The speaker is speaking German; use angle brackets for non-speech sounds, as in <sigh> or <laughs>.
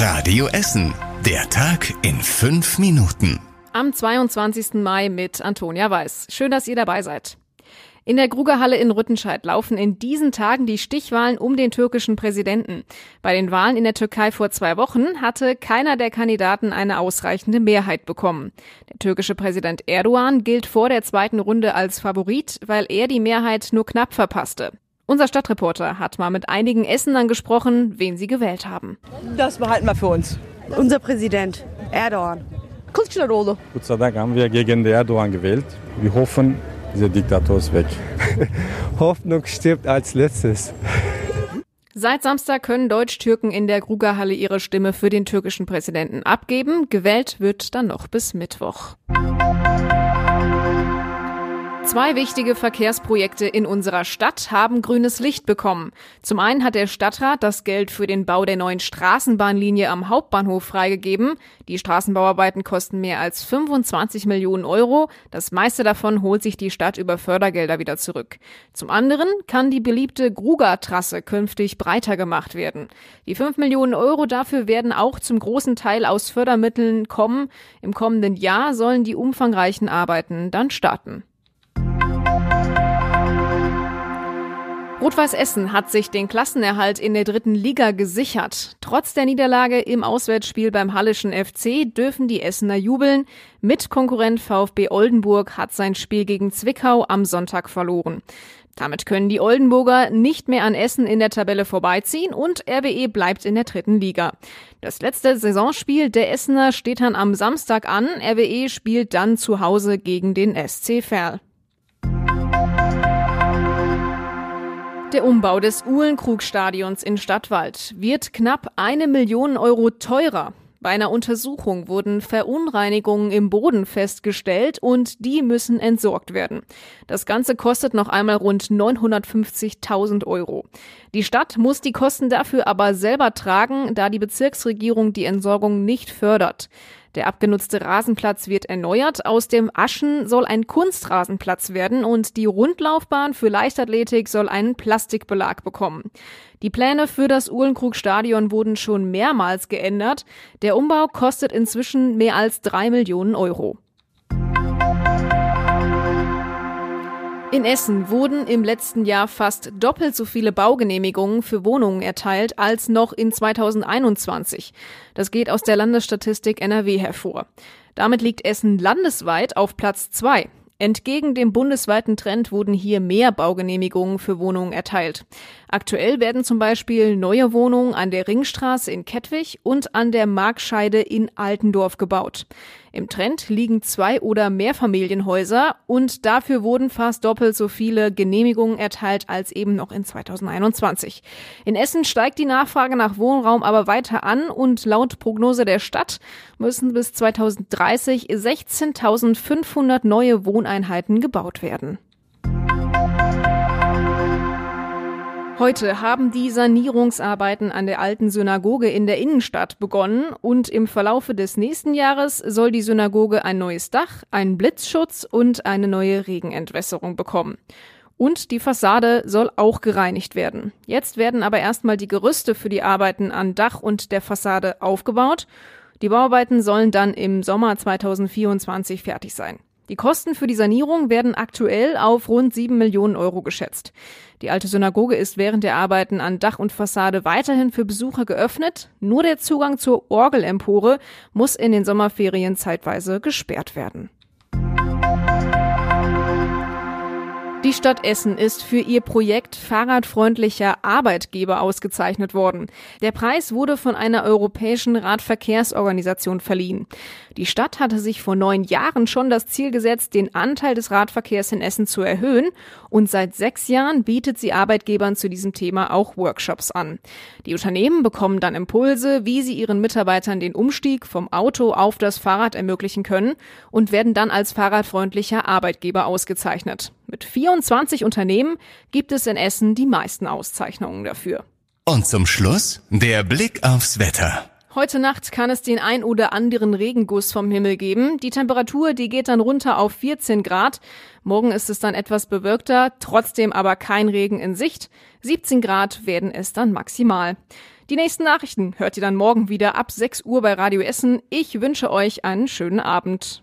Radio Essen. Der Tag in fünf Minuten. Am 22. Mai mit Antonia Weiß. Schön, dass ihr dabei seid. In der Grugerhalle in Rüttenscheid laufen in diesen Tagen die Stichwahlen um den türkischen Präsidenten. Bei den Wahlen in der Türkei vor zwei Wochen hatte keiner der Kandidaten eine ausreichende Mehrheit bekommen. Der türkische Präsident Erdogan gilt vor der zweiten Runde als Favorit, weil er die Mehrheit nur knapp verpasste. Unser Stadtreporter hat mal mit einigen Essenern gesprochen, wen sie gewählt haben. Das behalten wir für uns. Unser Präsident, Erdogan. Kılıçdaroğlu. Gott sei Dank haben wir gegen den Erdogan gewählt. Wir hoffen, dieser Diktator ist weg. <laughs> Hoffnung stirbt als letztes. Seit Samstag können Deutsch-Türken in der Grugerhalle ihre Stimme für den türkischen Präsidenten abgeben. Gewählt wird dann noch bis Mittwoch. Zwei wichtige Verkehrsprojekte in unserer Stadt haben grünes Licht bekommen. Zum einen hat der Stadtrat das Geld für den Bau der neuen Straßenbahnlinie am Hauptbahnhof freigegeben. Die Straßenbauarbeiten kosten mehr als 25 Millionen Euro. Das meiste davon holt sich die Stadt über Fördergelder wieder zurück. Zum anderen kann die beliebte Gruger-Trasse künftig breiter gemacht werden. Die 5 Millionen Euro dafür werden auch zum großen Teil aus Fördermitteln kommen. Im kommenden Jahr sollen die umfangreichen Arbeiten dann starten. Rot-Weiß Essen hat sich den Klassenerhalt in der dritten Liga gesichert. Trotz der Niederlage im Auswärtsspiel beim Hallischen FC dürfen die Essener jubeln. Mitkonkurrent VfB Oldenburg hat sein Spiel gegen Zwickau am Sonntag verloren. Damit können die Oldenburger nicht mehr an Essen in der Tabelle vorbeiziehen und RWE bleibt in der dritten Liga. Das letzte Saisonspiel der Essener steht dann am Samstag an. RWE spielt dann zu Hause gegen den SC Verl. Der Umbau des Uhlenkrug-Stadions in Stadtwald wird knapp eine Million Euro teurer. Bei einer Untersuchung wurden Verunreinigungen im Boden festgestellt und die müssen entsorgt werden. Das Ganze kostet noch einmal rund 950.000 Euro. Die Stadt muss die Kosten dafür aber selber tragen, da die Bezirksregierung die Entsorgung nicht fördert. Der abgenutzte Rasenplatz wird erneuert. Aus dem Aschen soll ein Kunstrasenplatz werden und die Rundlaufbahn für Leichtathletik soll einen Plastikbelag bekommen. Die Pläne für das Uhlenkrug-Stadion wurden schon mehrmals geändert. Der Umbau kostet inzwischen mehr als drei Millionen Euro. In Essen wurden im letzten Jahr fast doppelt so viele Baugenehmigungen für Wohnungen erteilt als noch in 2021. Das geht aus der Landesstatistik NRW hervor. Damit liegt Essen landesweit auf Platz zwei. Entgegen dem bundesweiten Trend wurden hier mehr Baugenehmigungen für Wohnungen erteilt. Aktuell werden zum Beispiel neue Wohnungen an der Ringstraße in Kettwig und an der Markscheide in Altendorf gebaut. Im Trend liegen zwei oder mehr Familienhäuser und dafür wurden fast doppelt so viele Genehmigungen erteilt als eben noch in 2021. In Essen steigt die Nachfrage nach Wohnraum aber weiter an und laut Prognose der Stadt müssen bis 2030 16.500 neue Wohneinheiten gebaut werden. Heute haben die Sanierungsarbeiten an der alten Synagoge in der Innenstadt begonnen und im Verlaufe des nächsten Jahres soll die Synagoge ein neues Dach, einen Blitzschutz und eine neue Regenentwässerung bekommen. Und die Fassade soll auch gereinigt werden. Jetzt werden aber erstmal die Gerüste für die Arbeiten an Dach und der Fassade aufgebaut. Die Bauarbeiten sollen dann im Sommer 2024 fertig sein. Die Kosten für die Sanierung werden aktuell auf rund sieben Millionen Euro geschätzt. Die alte Synagoge ist während der Arbeiten an Dach und Fassade weiterhin für Besucher geöffnet. Nur der Zugang zur Orgelempore muss in den Sommerferien zeitweise gesperrt werden. Die Stadt Essen ist für ihr Projekt Fahrradfreundlicher Arbeitgeber ausgezeichnet worden. Der Preis wurde von einer europäischen Radverkehrsorganisation verliehen. Die Stadt hatte sich vor neun Jahren schon das Ziel gesetzt, den Anteil des Radverkehrs in Essen zu erhöhen und seit sechs Jahren bietet sie Arbeitgebern zu diesem Thema auch Workshops an. Die Unternehmen bekommen dann Impulse, wie sie ihren Mitarbeitern den Umstieg vom Auto auf das Fahrrad ermöglichen können und werden dann als fahrradfreundlicher Arbeitgeber ausgezeichnet. Mit 24 Unternehmen gibt es in Essen die meisten Auszeichnungen dafür. Und zum Schluss der Blick aufs Wetter. Heute Nacht kann es den ein oder anderen Regenguss vom Himmel geben. Die Temperatur, die geht dann runter auf 14 Grad. Morgen ist es dann etwas bewölkter, trotzdem aber kein Regen in Sicht. 17 Grad werden es dann maximal. Die nächsten Nachrichten hört ihr dann morgen wieder ab 6 Uhr bei Radio Essen. Ich wünsche euch einen schönen Abend.